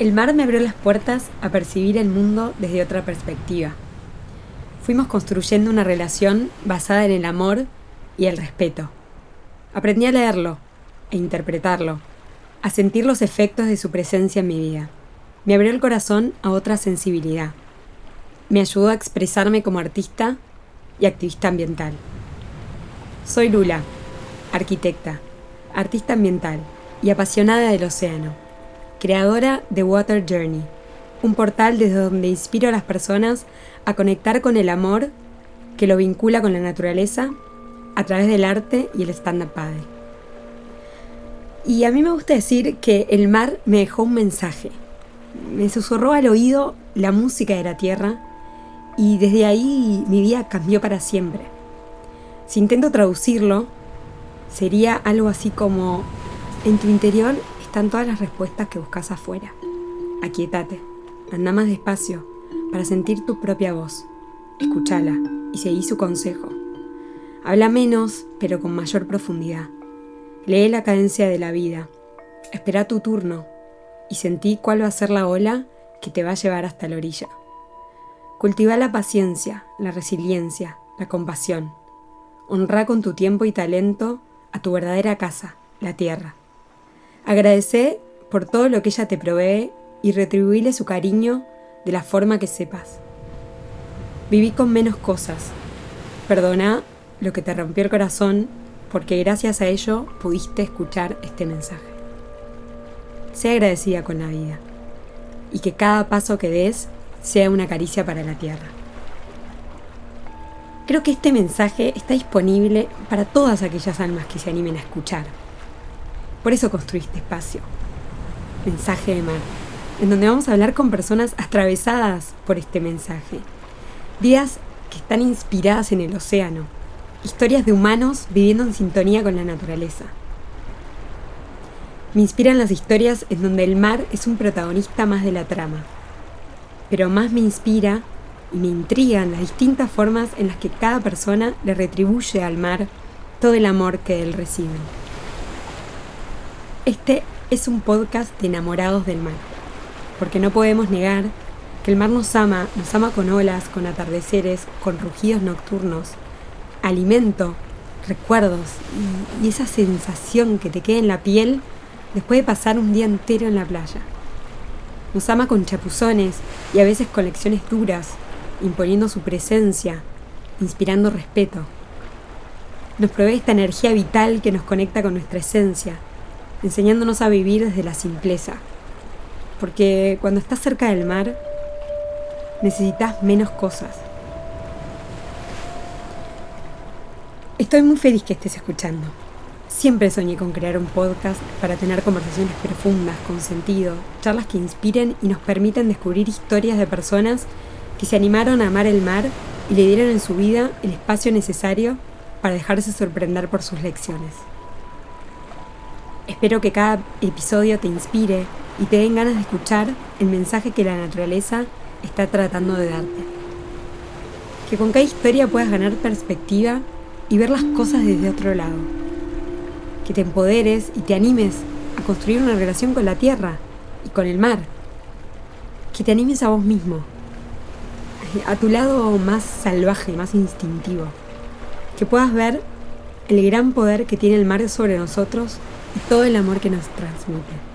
El mar me abrió las puertas a percibir el mundo desde otra perspectiva. Fuimos construyendo una relación basada en el amor y el respeto. Aprendí a leerlo e interpretarlo, a sentir los efectos de su presencia en mi vida. Me abrió el corazón a otra sensibilidad. Me ayudó a expresarme como artista y activista ambiental. Soy Lula, arquitecta, artista ambiental y apasionada del océano creadora de Water Journey, un portal desde donde inspiro a las personas a conectar con el amor que lo vincula con la naturaleza a través del arte y el stand-up paddle. Y a mí me gusta decir que el mar me dejó un mensaje. Me susurró al oído la música de la tierra y desde ahí mi vida cambió para siempre. Si intento traducirlo, sería algo así como, en tu interior están todas las respuestas que buscas afuera. Aquietate, anda más despacio para sentir tu propia voz. Escúchala y seguí su consejo. Habla menos, pero con mayor profundidad. Lee la cadencia de la vida. Espera tu turno y sentí cuál va a ser la ola que te va a llevar hasta la orilla. Cultiva la paciencia, la resiliencia, la compasión. Honra con tu tiempo y talento a tu verdadera casa, la tierra. Agradece por todo lo que ella te provee y retribuíle su cariño de la forma que sepas. Viví con menos cosas. Perdona lo que te rompió el corazón porque gracias a ello pudiste escuchar este mensaje. Sea agradecida con la vida y que cada paso que des sea una caricia para la tierra. Creo que este mensaje está disponible para todas aquellas almas que se animen a escuchar por eso construí este espacio. Mensaje de mar, en donde vamos a hablar con personas atravesadas por este mensaje. Días que están inspiradas en el océano. Historias de humanos viviendo en sintonía con la naturaleza. Me inspiran las historias en donde el mar es un protagonista más de la trama. Pero más me inspira y me intrigan las distintas formas en las que cada persona le retribuye al mar todo el amor que él recibe. Este es un podcast de enamorados del mar, porque no podemos negar que el mar nos ama, nos ama con olas, con atardeceres, con rugidos nocturnos, alimento, recuerdos y, esa sensación que te queda en la piel después de pasar un día entero en la playa. Nos ama con chapuzones y a veces con lecciones duras, imponiendo su presencia, inspirando respeto. Nos provee esta energía vital que nos conecta con nuestra esencia, enseñándonos a vivir desde la simpleza. Porque cuando estás cerca del mar, necesitas menos cosas. Estoy muy feliz que estés escuchando. Siempre soñé con crear un podcast para tener conversaciones profundas, con sentido, charlas que inspiren y nos permitan descubrir historias de personas que se animaron a amar el mar y le dieron en su vida el espacio necesario para dejarse sorprender por sus lecciones. Espero que cada episodio te inspire y te den ganas de escuchar el mensaje que la naturaleza está tratando de darte. Que con cada historia puedas ganar perspectiva y ver las cosas desde otro lado. Que te empoderes y te animes a construir una relación con la tierra y con el mar. Que te animes a vos mismo, a tu lado más salvaje, más instintivo. Que puedas ver el gran poder que tiene el mar sobre nosotros y todo el amor que nos transmite.